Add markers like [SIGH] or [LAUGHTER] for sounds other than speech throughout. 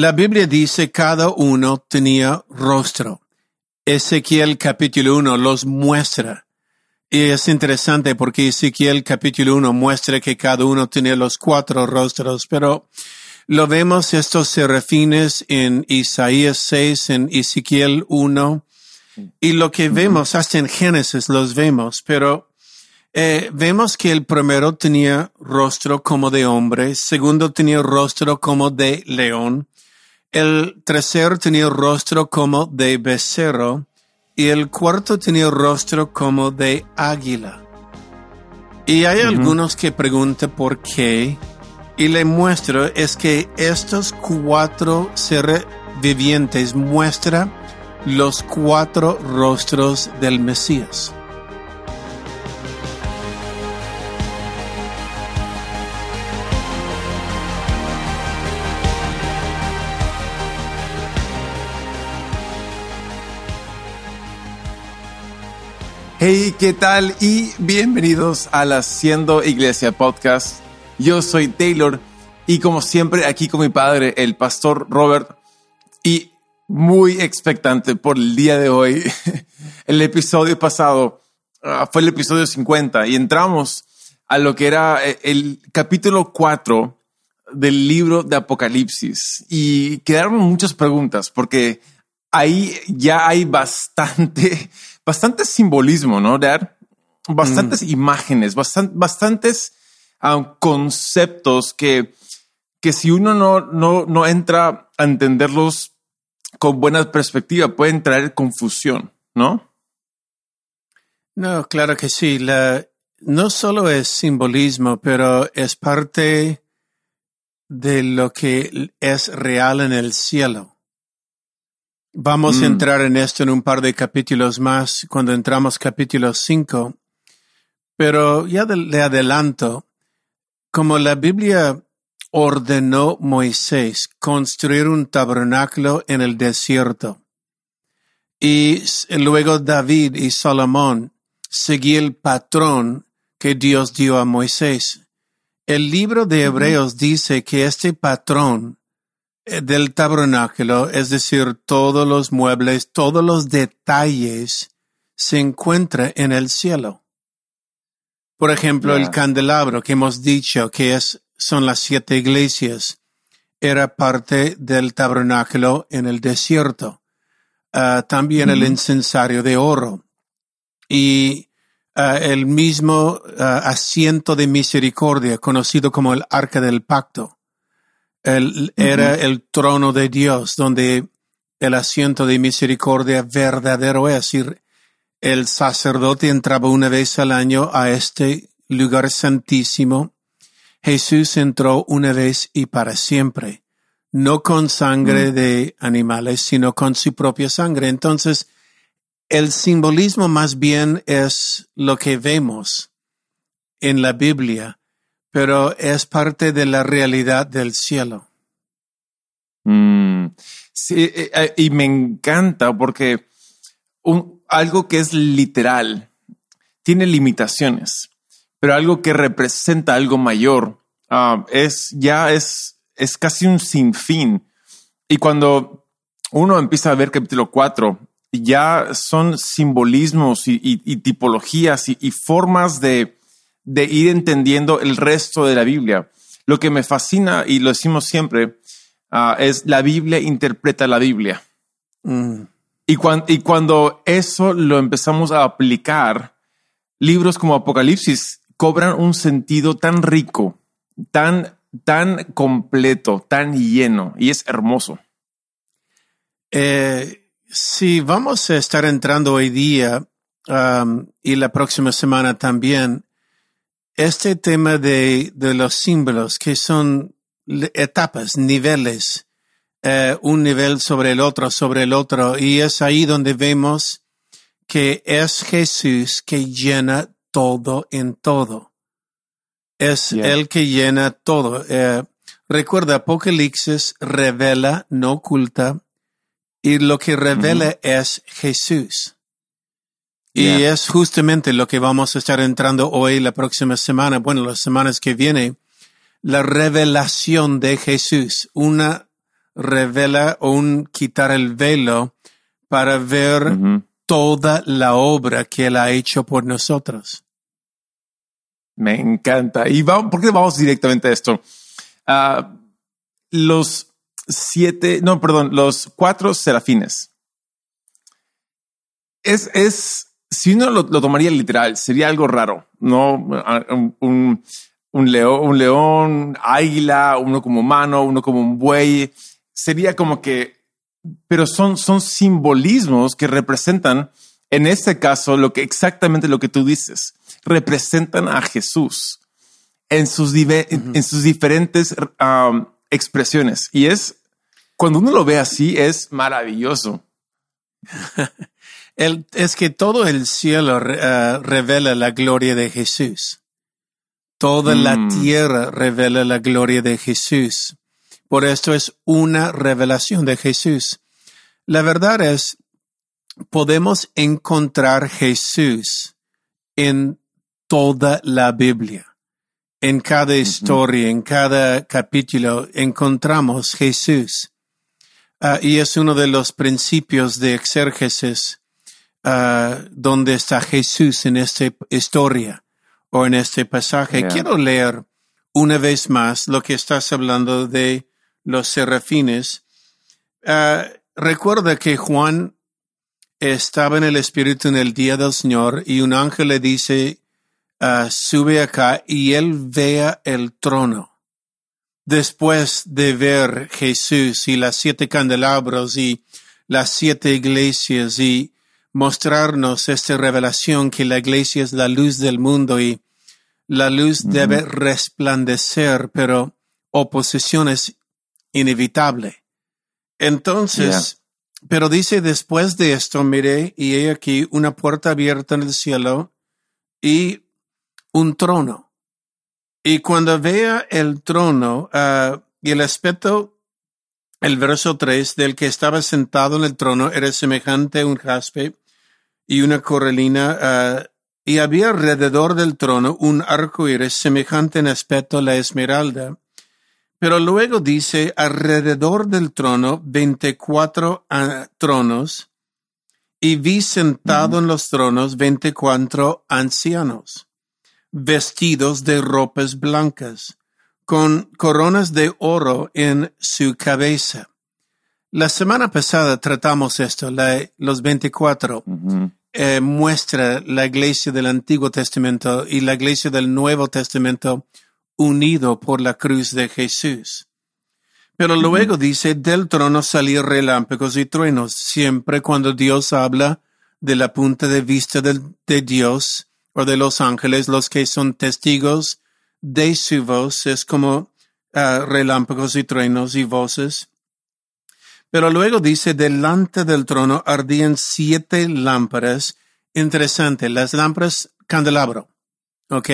La Biblia dice cada uno tenía rostro. Ezequiel capítulo 1 los muestra. Y es interesante porque Ezequiel capítulo 1 muestra que cada uno tenía los cuatro rostros, pero lo vemos estos serafines en Isaías 6, en Ezequiel 1, y lo que vemos hasta en Génesis los vemos, pero eh, vemos que el primero tenía rostro como de hombre, segundo tenía rostro como de león, el tercero tenía rostro como de becerro, y el cuarto tenía rostro como de águila. Y hay algunos que preguntan por qué, y le muestro es que estos cuatro seres vivientes muestran los cuatro rostros del Mesías. Hey, ¿qué tal? Y bienvenidos a la Siendo Iglesia Podcast. Yo soy Taylor y como siempre aquí con mi padre, el pastor Robert, y muy expectante por el día de hoy. [LAUGHS] El episodio pasado ah, fue el episodio 50 y entramos a lo que era eh, el capítulo 4 del libro de Apocalipsis y quedaron muchas preguntas porque ahí ya hay bastante bastante simbolismo, ¿no, Dad? Bastantes mm. imágenes, bastantes um, conceptos que, que si uno no, no, no entra a entenderlos con buena perspectiva, pueden traer confusión, ¿no? No, claro que sí. La, no solo es simbolismo, pero es parte de lo que es real en el cielo. Vamos a mm. entrar en esto en un par de capítulos más cuando entramos capítulo 5. Pero ya le adelanto, como la Biblia ordenó Moisés construir un tabernáculo en el desierto, y luego David y Salomón seguían el patrón que Dios dio a Moisés. El libro de Hebreos dice que este patrón del tabernáculo, es decir, todos los muebles, todos los detalles, se encuentra en el cielo. Por ejemplo, el candelabro que hemos dicho que es, son las siete iglesias, era parte del tabernáculo en el desierto. Ah, también el incensario de oro. Y ah, el mismo ah, asiento de misericordia, conocido como el arca del pacto era el trono de Dios, donde el asiento de misericordia verdadero es. decir, el sacerdote entraba una vez al año a este lugar santísimo. Jesús entró una vez y para siempre, no con sangre de animales, sino con su propia sangre. Entonces, el simbolismo más bien es lo que vemos en la Biblia pero es parte de la realidad del cielo. Mm, sí, eh, eh, y me encanta porque algo que es literal tiene limitaciones, pero algo que representa algo mayor ah, es ya es, es casi un sinfín. Y cuando uno empieza a ver capítulo 4, ya son simbolismos y, tipologías y formas de, de ir entendiendo el resto de la Biblia. Lo que me fascina, y lo decimos siempre, ah, es la Biblia interpreta la Biblia. Mm. Y, y cuando eso lo empezamos a aplicar, libros como Apocalipsis cobran un sentido tan rico, tan, tan completo, tan lleno, y es hermoso. Eh, si vamos a estar entrando hoy día um, y la próxima semana también este tema de, de los símbolos, que son etapas, niveles, eh, un nivel sobre el otro, sobre el otro, y es ahí donde vemos que es Jesús que llena todo en todo. Es el que llena todo. Eh, recuerda, Apocalipsis revela, no oculta, y lo que revela es Jesús. Y es justamente lo que vamos a estar entrando hoy, la próxima semana, bueno, las semanas que vienen, la revelación de Jesús, una revela un quitar el velo para ver toda la obra que Él ha hecho por nosotros. Me encanta. Y vamos, ¿por qué vamos directamente a esto? Ah, los siete, no, perdón, los cuatro serafines. Es, es, si uno lo, lo tomaría literal, sería algo raro, ¿no? Un, un, un león, un león, águila, uno como humano, uno como un buey. Sería como que, pero son, son simbolismos que representan, en este caso, lo que exactamente lo que tú dices, representan a Jesús en sus, dive- en- en sus diferentes um, expresiones. Y es, cuando uno lo ve así, es maravilloso. [LAUGHS] El- es que todo el cielo eh, revela la gloria de Jesús. Toda la Mm. tierra revela la gloria de Jesús. Por esto es una revelación de Jesús. La verdad es, podemos encontrar Jesús en toda la Biblia. En cada historia, en cada capítulo, encontramos Jesús. Ah, y es uno de los principios de exérgesis ah, donde está Jesús en esta historia o en este pasaje. Yeah. Quiero leer una vez más lo que estás hablando de los serafines. Ah, recuerda que Juan estaba en el Espíritu en el día del Señor y un ángel le dice, ah, sube acá y él vea el trono. Después de ver Jesús y las siete candelabros y las siete iglesias y mostrarnos esta revelación que la iglesia es la luz del mundo y la luz debe resplandecer, pero oposición es inevitable. Entonces, pero dice después de esto, miré y he aquí una puerta abierta en el cielo y un trono. Y cuando vea el trono ah, y el aspecto, el verso 3 del que estaba sentado en el trono era semejante a un jaspe y una coralina, ah, y había alrededor del trono un arco iris semejante en aspecto a la esmeralda. Pero luego dice alrededor del trono veinticuatro ah, tronos, y vi sentado en los tronos veinticuatro ancianos, vestidos de ropas blancas, con coronas de oro en su cabeza. La semana pasada tratamos esto, la- los 24 Ujú. Eh, muestra la iglesia del Antiguo Testamento y la iglesia del Nuevo Testamento unido por la cruz de Jesús. Pero luego dice, del trono salir relámpagos y truenos. Siempre cuando Dios habla de la punta de vista de Dios o de los ángeles, los que son testigos de su voz, es como ah, relámpagos y truenos y voces. Pero luego dice, delante del trono ardían siete lámparas. Interesante, las lámparas candelabro. ¿Ok?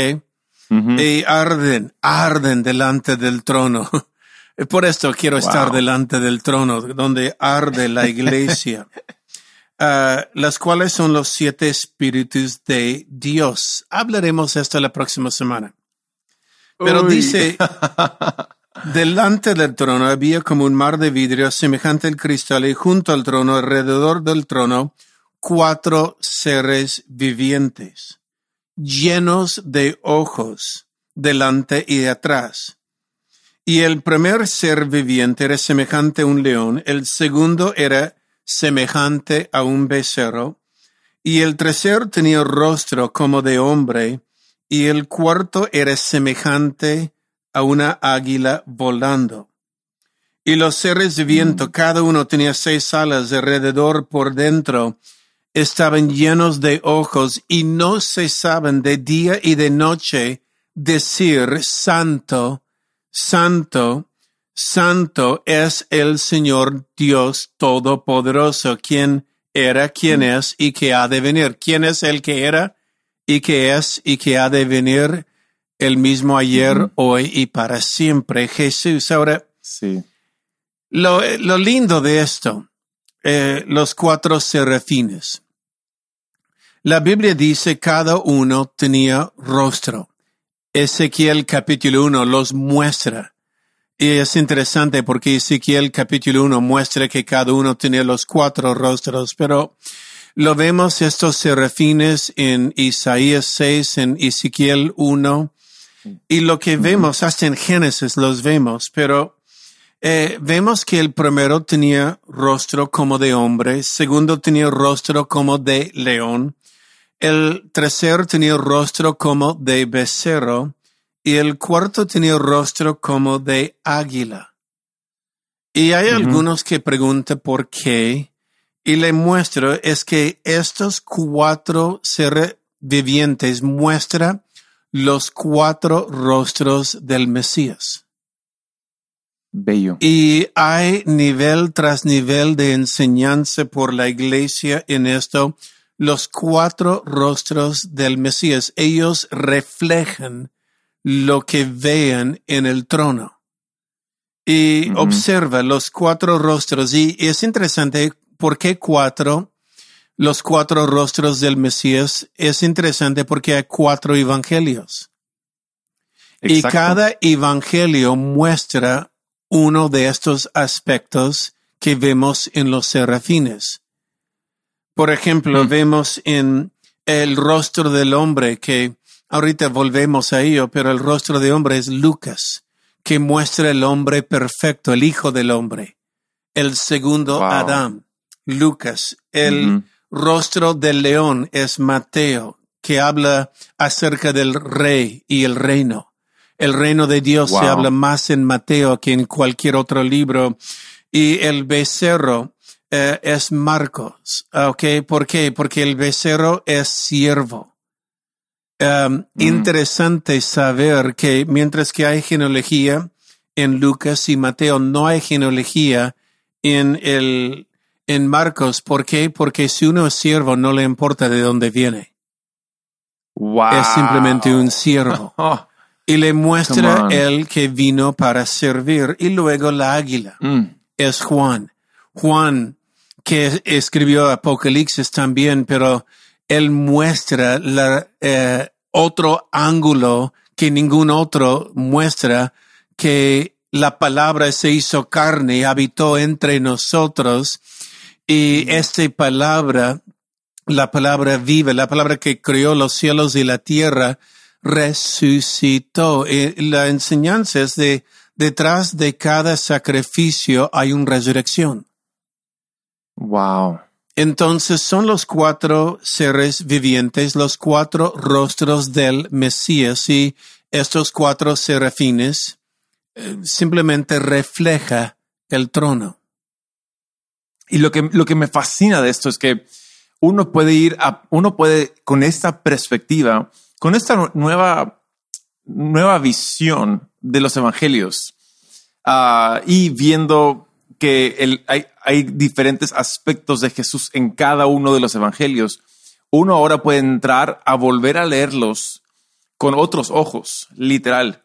Y arden, arden delante del trono. [LAUGHS] Por esto quiero estar delante del trono, donde arde la iglesia. [LAUGHS] Ah, las cuales son los siete espíritus de Dios. Hablaremos esto la próxima semana. Pero Uy. dice, [LAUGHS] delante del trono había como un mar de vidrio semejante al cristal y junto al trono, alrededor del trono, cuatro seres vivientes, llenos de ojos, delante y de atrás. Y el primer ser viviente era semejante a un león, el segundo era semejante a un becerro, y el tercero tenía rostro como de hombre, y el cuarto era semejante a una águila volando. Y los seres de viento, cada uno tenía seis alas alrededor por dentro, estaban llenos de ojos y no cesaban de día y de noche decir, Santo, Santo, Santo es el Señor Dios Todopoderoso, quien era, quien es y que ha de venir. ¿Quién es el que era y que es y que ha de venir? El mismo ayer, hoy y para siempre. Jesús. Ahora, Sí. lo, lo lindo de esto, eh, los cuatro serafines. La Biblia dice cada uno tenía rostro. Ezequiel capítulo 1 los muestra. Y es interesante porque Ezequiel capítulo 1 muestra que cada uno tiene los cuatro rostros, pero lo vemos estos serafines en Isaías 6, en Ezequiel 1, y lo que vemos hasta en Génesis los vemos, pero eh, vemos que el primero tenía rostro como de hombre, segundo tenía rostro como de león, el tercero tenía rostro como de becerro, y el cuarto tenía rostro como de águila. Y hay algunos que preguntan por qué, y le muestro es que estos cuatro seres vivientes muestran los cuatro rostros del Mesías. Bello. Y hay nivel tras nivel de enseñanza por la iglesia en esto. Los cuatro rostros del Mesías, ellos reflejan lo que vean en el trono. Y observa los cuatro rostros. Y es interesante ¿por qué cuatro? Los cuatro rostros del Mesías es interesante porque hay cuatro evangelios. Y cada evangelio muestra uno de estos aspectos que vemos en los serafines. Por ejemplo, mm. vemos en el rostro del hombre que ahorita volvemos a ello, pero el rostro del hombre es Lucas, que muestra el hombre perfecto, el hijo del hombre, el segundo Adán. Lucas. El rostro del león es Mateo, que habla acerca del rey y el reino. El reino de Dios se habla más en Mateo que en cualquier otro libro. Y el becerro eh, es Marcos. Okay, ¿Por qué? Porque el becerro es siervo. Um, interesante saber que mientras que hay genealogía en Lucas y Mateo, no hay genealogía en el en Marcos. ¿Por qué? Porque si uno es siervo, no le importa de dónde viene. Es simplemente un siervo. [LAUGHS] y le muestra el que vino para servir. Y luego la águila mm. es Juan. Juan, que escribió Apocalipsis también, pero él muestra la, eh, otro ángulo que ningún otro muestra, que la palabra se hizo carne y habitó entre nosotros y esta palabra, la palabra viva, la palabra que creó los cielos y la tierra, resucitó. Y la enseñanza es de detrás de cada sacrificio hay una resurrección. Wow. Entonces son los cuatro seres vivientes, los cuatro rostros del Mesías y estos cuatro serafines eh, simplemente refleja el trono. Y lo que, lo que me fascina de esto es que uno puede ir a, uno puede con esta perspectiva, con esta nueva, nueva visión de los evangelios uh, y viendo que el, hay, hay diferentes aspectos de Jesús en cada uno de los evangelios, uno ahora puede entrar a volver a leerlos con otros ojos, literal.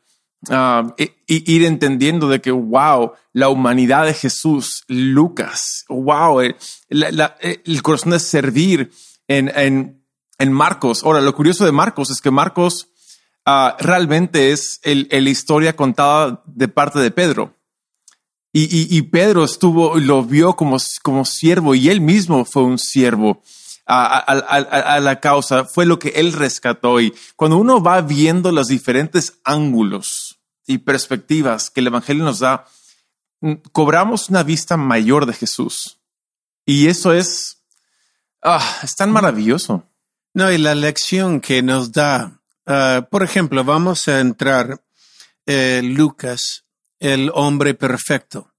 Uh, ir entendiendo de que, wow, la humanidad de Jesús, Lucas, wow, el, el corazón de servir en, en, en, Marcos. Ahora, lo curioso de Marcos es que Marcos uh, realmente es el, la historia contada de parte de Pedro. Y, y, y, Pedro estuvo, lo vio como, como siervo y él mismo fue un siervo. A, a, a, a, la causa, fue lo que él rescató. Y cuando uno va viendo los diferentes ángulos y perspectivas que el Evangelio nos da, mm, cobramos una vista mayor de Jesús. Y eso es, ah, es tan maravilloso. No, y la lección que nos da, ah, por ejemplo, vamos a entrar eh, Lucas, el hombre perfecto.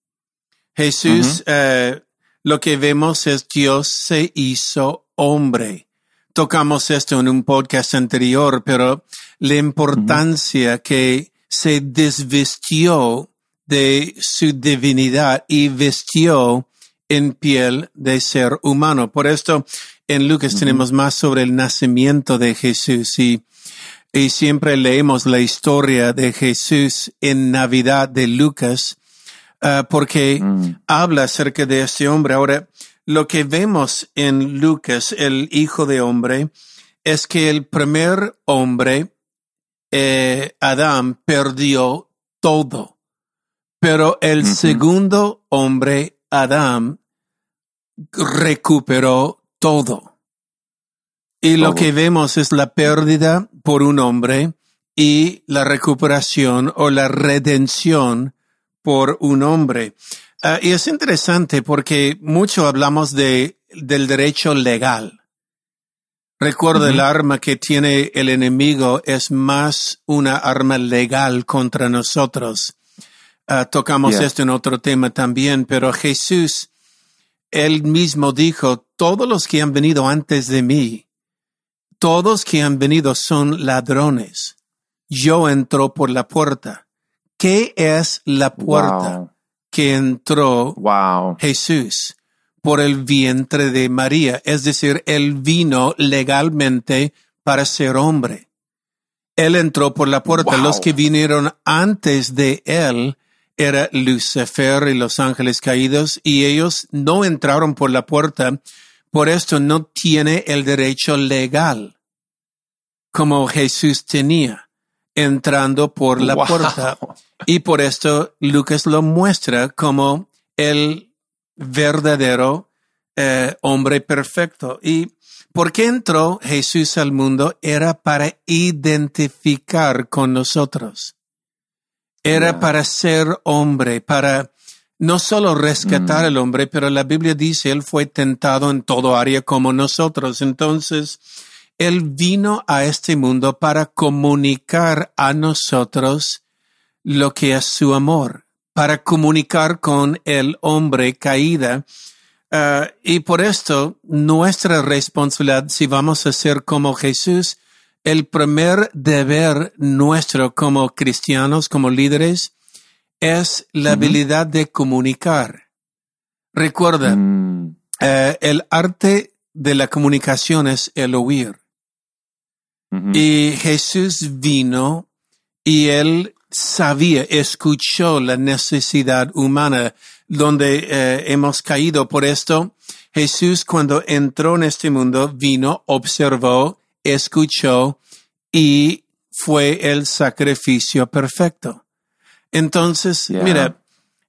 Jesús, eh, lo que vemos es Dios se hizo hombre. Tocamos esto en un podcast anterior, pero la importancia que se desvistió de su divinidad y vestió en piel de ser humano. Por esto, en Lucas tenemos más sobre el nacimiento de Jesús y, y siempre leemos la historia de Jesús en Navidad de Lucas ah, porque mm. habla acerca de este hombre. Ahora, lo que vemos en Lucas, el hijo de hombre, es que el primer hombre eh, Adán perdió todo. Pero el segundo hombre, Adán, recuperó todo. Y lo que vemos es la pérdida por un hombre y la recuperación o la redención por un hombre. Ah, y es interesante porque mucho hablamos de, del derecho legal. Recuerda, el arma que tiene el enemigo es más una arma legal contra nosotros. Ah, tocamos esto en otro tema también, pero Jesús, él mismo dijo, todos los que han venido antes de mí, todos que han venido son ladrones. Yo entro por la puerta. ¿Qué es la puerta que entró Jesús? Por el vientre de María, es decir, él vino legalmente para ser hombre. Él entró por la puerta. Los que vinieron antes de él era Lucifer y los ángeles caídos y ellos no entraron por la puerta. Por esto no tiene el derecho legal como Jesús tenía entrando por la puerta. Y por esto Lucas lo muestra como el verdadero eh, hombre perfecto. ¿Y por qué entró Jesús al mundo? Era para identificar con nosotros. Era para ser hombre, para no solo rescatar mm. al hombre, pero la Biblia dice, Él fue tentado en todo área como nosotros. Entonces, Él vino a este mundo para comunicar a nosotros lo que es su amor para comunicar con el hombre caída. Uh, y por esto, nuestra responsabilidad, si vamos a ser como Jesús, el primer deber nuestro como cristianos, como líderes, es la habilidad de comunicar. Recuerda, mm. uh, el arte de la comunicación es el oír. Y Jesús vino y él sabía, escuchó la necesidad humana donde eh, hemos caído. Por esto, Jesús cuando entró en este mundo vino, observó, escuchó y fue el sacrificio perfecto. Entonces, mira,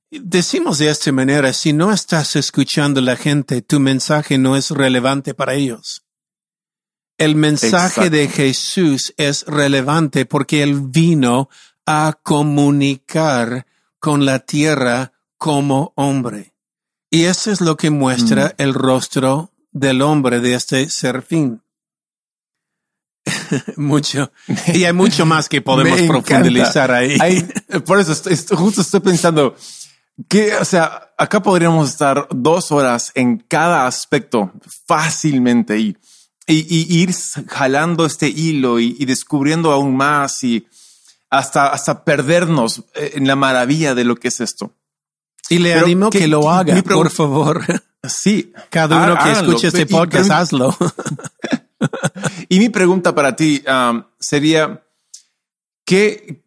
decimos de esta manera, si no estás escuchando a la gente, tu mensaje no es relevante para ellos. El mensaje de Jesús es relevante porque Él vino a comunicar con la tierra como hombre. Y eso es lo que muestra mm. el rostro del hombre de este serfín. [LAUGHS] mucho. Y hay mucho más que [LAUGHS] podemos profundizar ahí. por eso justo estoy pensando que, o sea, acá podríamos estar dos horas en cada aspecto fácilmente y, y, ir jalando este hilo y, y descubriendo aún más y, hasta, hasta perdernos eh, en la maravilla de lo que es esto. Y le animo que, lo haga, por favor. Sí. Cada uno que escuche este podcast, hazlo. [LAUGHS] y mi pregunta para ti um, sería, ¿qué,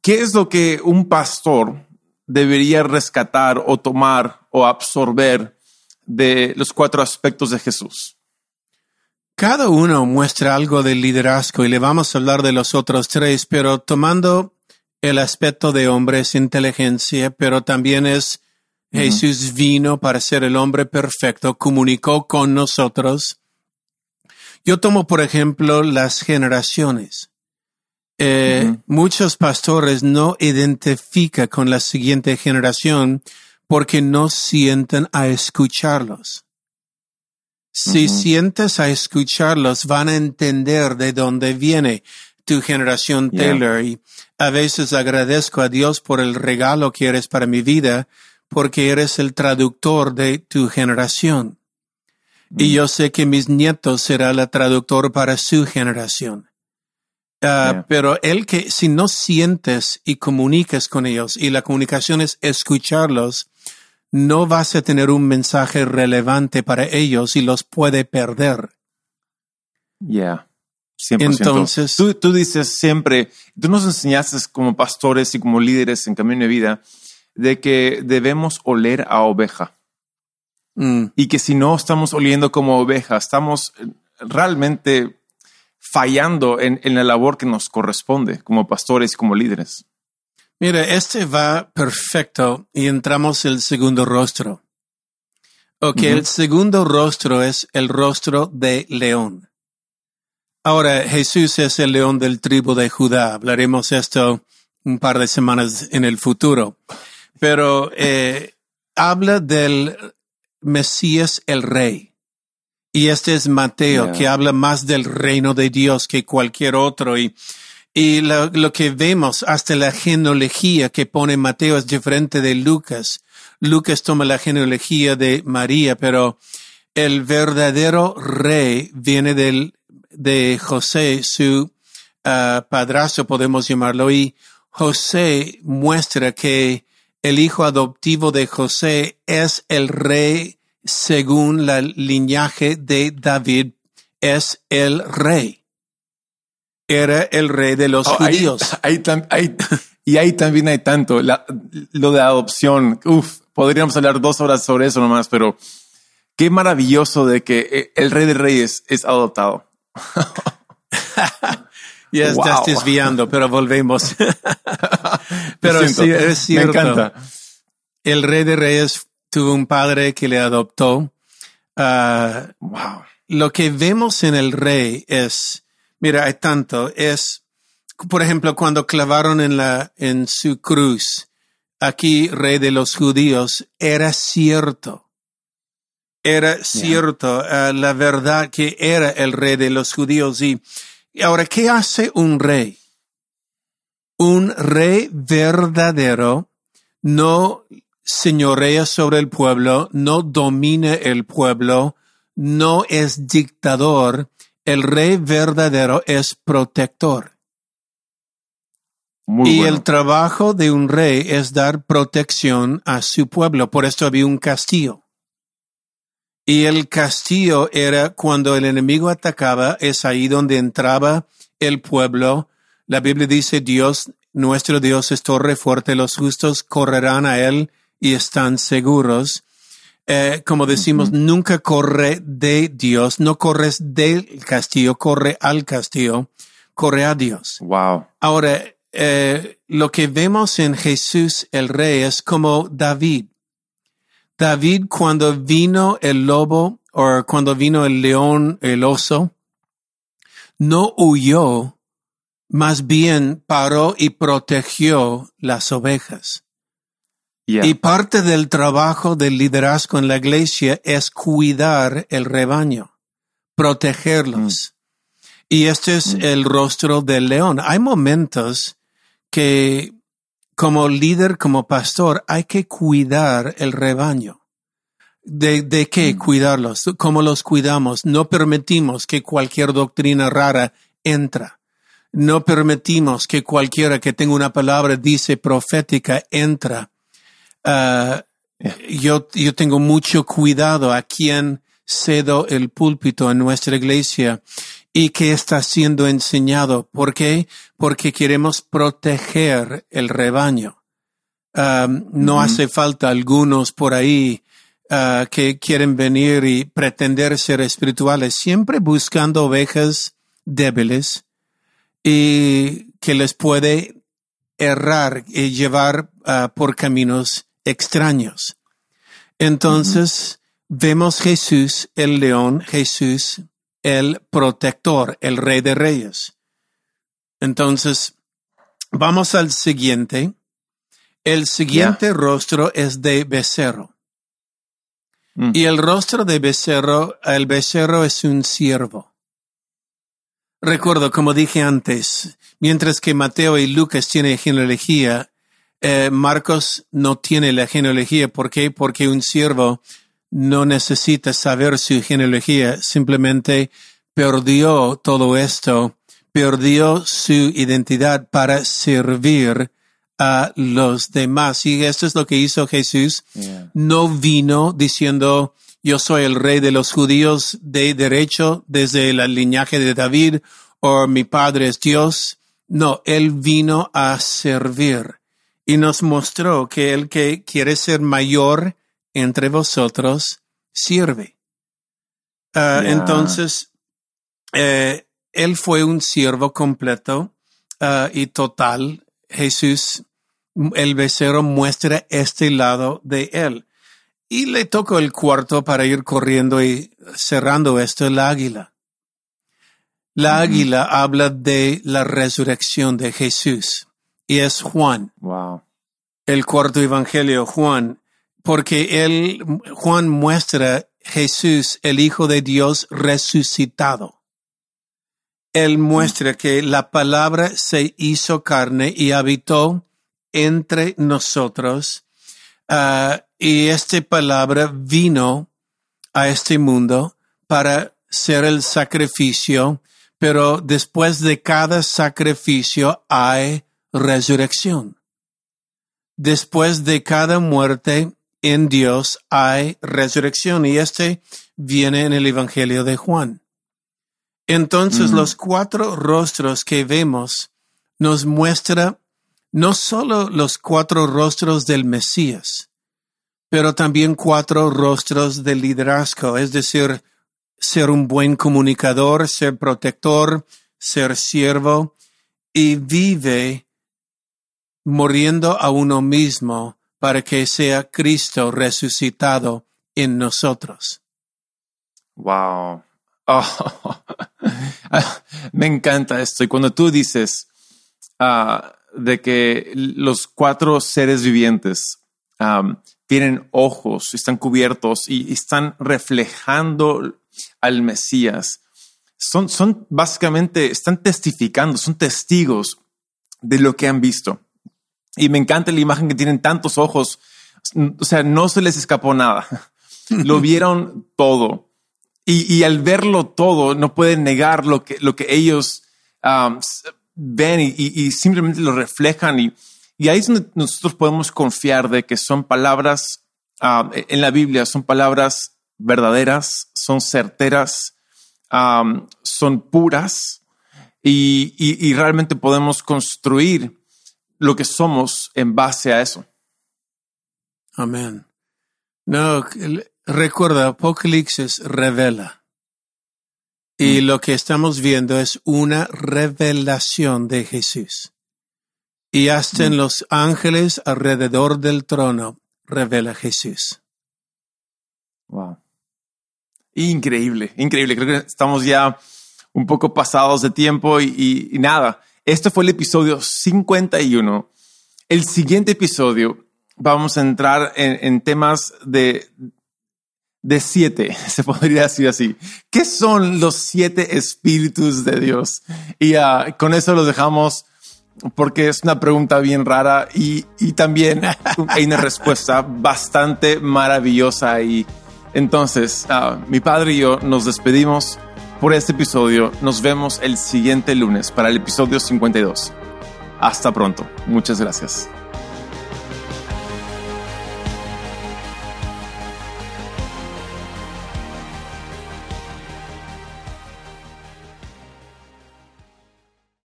¿qué es lo que un pastor debería rescatar o tomar o absorber de los cuatro aspectos de Jesús? Cada uno muestra algo de liderazgo y le vamos a hablar de los otros tres, pero tomando el aspecto de hombre es inteligencia, pero también es Jesús vino para ser el hombre perfecto, comunicó con nosotros. Yo tomo, por ejemplo, las generaciones. Eh, muchos pastores no identifican con la siguiente generación porque no sienten a escucharlos. Si sientes a escucharlos, van a entender de dónde viene tu generación Taylor. Y a veces agradezco a Dios por el regalo que eres para mi vida, porque eres el traductor de tu generación. Y mm. yo sé que mis nietos será el traductor para su generación. Ah, pero el que si no sientes y comunicas con ellos y la comunicación es escucharlos, no vas a tener un mensaje relevante para ellos y los puede perder. Ya. Entonces, tú, tú, dices siempre, tú nos enseñaste como pastores y como líderes en Camino de Vida de que debemos oler a oveja. Mm. Y que si no estamos oliendo como oveja, estamos realmente fallando en, en la labor que nos corresponde como pastores y como líderes. Mira, este va perfecto y entramos el segundo rostro. Ok, el segundo rostro es el rostro de león. Ahora, Jesús es el león del tribu de Judá. Hablaremos esto un par de semanas en el futuro. Pero eh, habla del Mesías el Rey. Y este es Mateo, que habla más del reino de Dios que cualquier otro. Y, y lo, que vemos, hasta la genealogía que pone Mateo es diferente de Lucas. Lucas toma la genealogía de María, pero el verdadero rey viene del, de José, su uh, padrastro, podemos llamarlo, y José muestra que el hijo adoptivo de José es el rey según la linaje de David, es el rey. Era el rey de los oh, judíos. [LAUGHS] [LAUGHS] y ahí también hay tanto, lo de adopción. Uf, podríamos hablar dos horas sobre eso nomás, pero qué maravilloso de que eh, el rey de reyes es adoptado. [LAUGHS] ya estás desviando, pero volvemos. pero sí, es cierto. Me encanta. El rey de reyes tuvo un padre que le adoptó. Ah, wow. Lo que vemos en el rey es, mira, hay tanto, es, por ejemplo, cuando clavaron en la, en su cruz, aquí rey de los judíos, era cierto. Era cierto ah, la verdad que era el rey de los judíos. Y ahora, ¿qué hace un rey? Un rey verdadero no señorea sobre el pueblo, no domina el pueblo, no es dictador. El rey verdadero es protector y el trabajo de un rey es dar protección a su pueblo. Por esto había un castillo. Y el castillo era cuando el enemigo atacaba, es ahí donde entraba el pueblo. La Biblia dice, Dios, nuestro Dios es torre fuerte, los justos correrán a él y están seguros. Eh, como decimos, nunca corre de Dios, no corres del castillo, corre al castillo, corre a Dios. Wow. Ahora, eh, lo que vemos en Jesús el Rey es como David. David cuando vino el lobo o cuando vino el león, el oso, no huyó, más bien paró y protegió las ovejas. Y parte del trabajo del liderazgo en la iglesia es cuidar el rebaño, protegerlos. Mm. Y este es mm. el rostro del león. Hay momentos que como líder, como pastor, hay que cuidar el rebaño. ¿De, de qué mm. cuidarlos? ¿Cómo los cuidamos? No permitimos que cualquier doctrina rara entra. No permitimos que cualquiera que tenga una palabra dice profética entra. Ah, yo, yo tengo mucho cuidado a quien cedo el púlpito en nuestra iglesia y que está siendo enseñado. ¿Por qué? Porque queremos proteger el rebaño. Um, no hace falta algunos por ahí uh, que quieren venir y pretender ser espirituales, siempre buscando ovejas débiles y que les puede errar y llevar uh, por caminos extraños. Entonces, vemos Jesús, el león, Jesús, el protector, el rey de reyes. Entonces, vamos al siguiente. El siguiente rostro es de becerro. Mm. Y el rostro de becerro, el becerro es un siervo. Recuerdo, como dije antes, mientras que Mateo y Lucas tienen genealogía, eh, Marcos no tiene la genealogía. ¿Por qué? Porque un siervo no necesita saber su genealogía, simplemente perdió todo esto, perdió su identidad para servir a los demás. Y esto es lo que hizo Jesús. No vino diciendo, yo soy el rey de los judíos de derecho desde el linaje de David o mi padre es Dios. No, él vino a servir y nos mostró que el que quiere ser mayor entre vosotros sirve. Ah, entonces, eh, él fue un siervo completo ah, y total. Jesús el becerro muestra este lado de él. Y le toco el cuarto para ir corriendo y cerrando esto el águila. La águila habla de la resurrección de Jesús y es Juan. Wow. El cuarto evangelio, Juan, porque él, Juan muestra Jesús, el Hijo de Dios resucitado. Él muestra que la palabra se hizo carne y habitó entre nosotros. ah, y esta palabra vino a este mundo para ser el sacrificio, pero después de cada sacrificio hay resurrección. Después de cada muerte en Dios hay resurrección y este viene en el Evangelio de Juan. Entonces Mm. los cuatro rostros que vemos nos muestra no solo los cuatro rostros del Mesías, pero también cuatro rostros del liderazgo, es decir, ser un buen comunicador, ser protector, ser siervo y vive muriendo a uno mismo para que sea Cristo resucitado en nosotros. Wow. [LAUGHS] Oh. Me encanta esto. Y cuando tú dices ah, de que los cuatro seres vivientes tienen ojos, están cubiertos y están reflejando al Mesías, son, son básicamente, están testificando, son testigos de lo que han visto. Y me encanta la imagen que tienen tantos ojos. O sea, no se les escapó nada. [LAUGHS] Lo vieron todo. Y, y al verlo todo, no pueden negar lo que, lo que ellos um, ven y, y- simplemente lo reflejan. Y, y ahí es donde nosotros podemos confiar de que son palabras um, en la Biblia, son palabras verdaderas, son certeras, um, son puras y realmente podemos construir lo que somos en base a eso. Amén. No, recuerda, Apocalipsis revela. Y lo que estamos viendo es una revelación de Jesús. Y hasta en los ángeles alrededor del trono revela Jesús. Wow. Increíble, increíble. Creo que estamos ya un poco pasados de tiempo y, y- y nada. Este fue el episodio 51. El siguiente episodio vamos a entrar en, temas de, de siete, [LAUGHS] se podría decir así. ¿Qué son los siete espíritus de Dios? Y ah, con eso los dejamos porque es una pregunta bien rara y, y también [LAUGHS] hay una respuesta bastante maravillosa. Y entonces, ah, mi padre y yo nos despedimos por este episodio. Nos vemos el siguiente lunes para el episodio 52. Hasta pronto. Muchas gracias.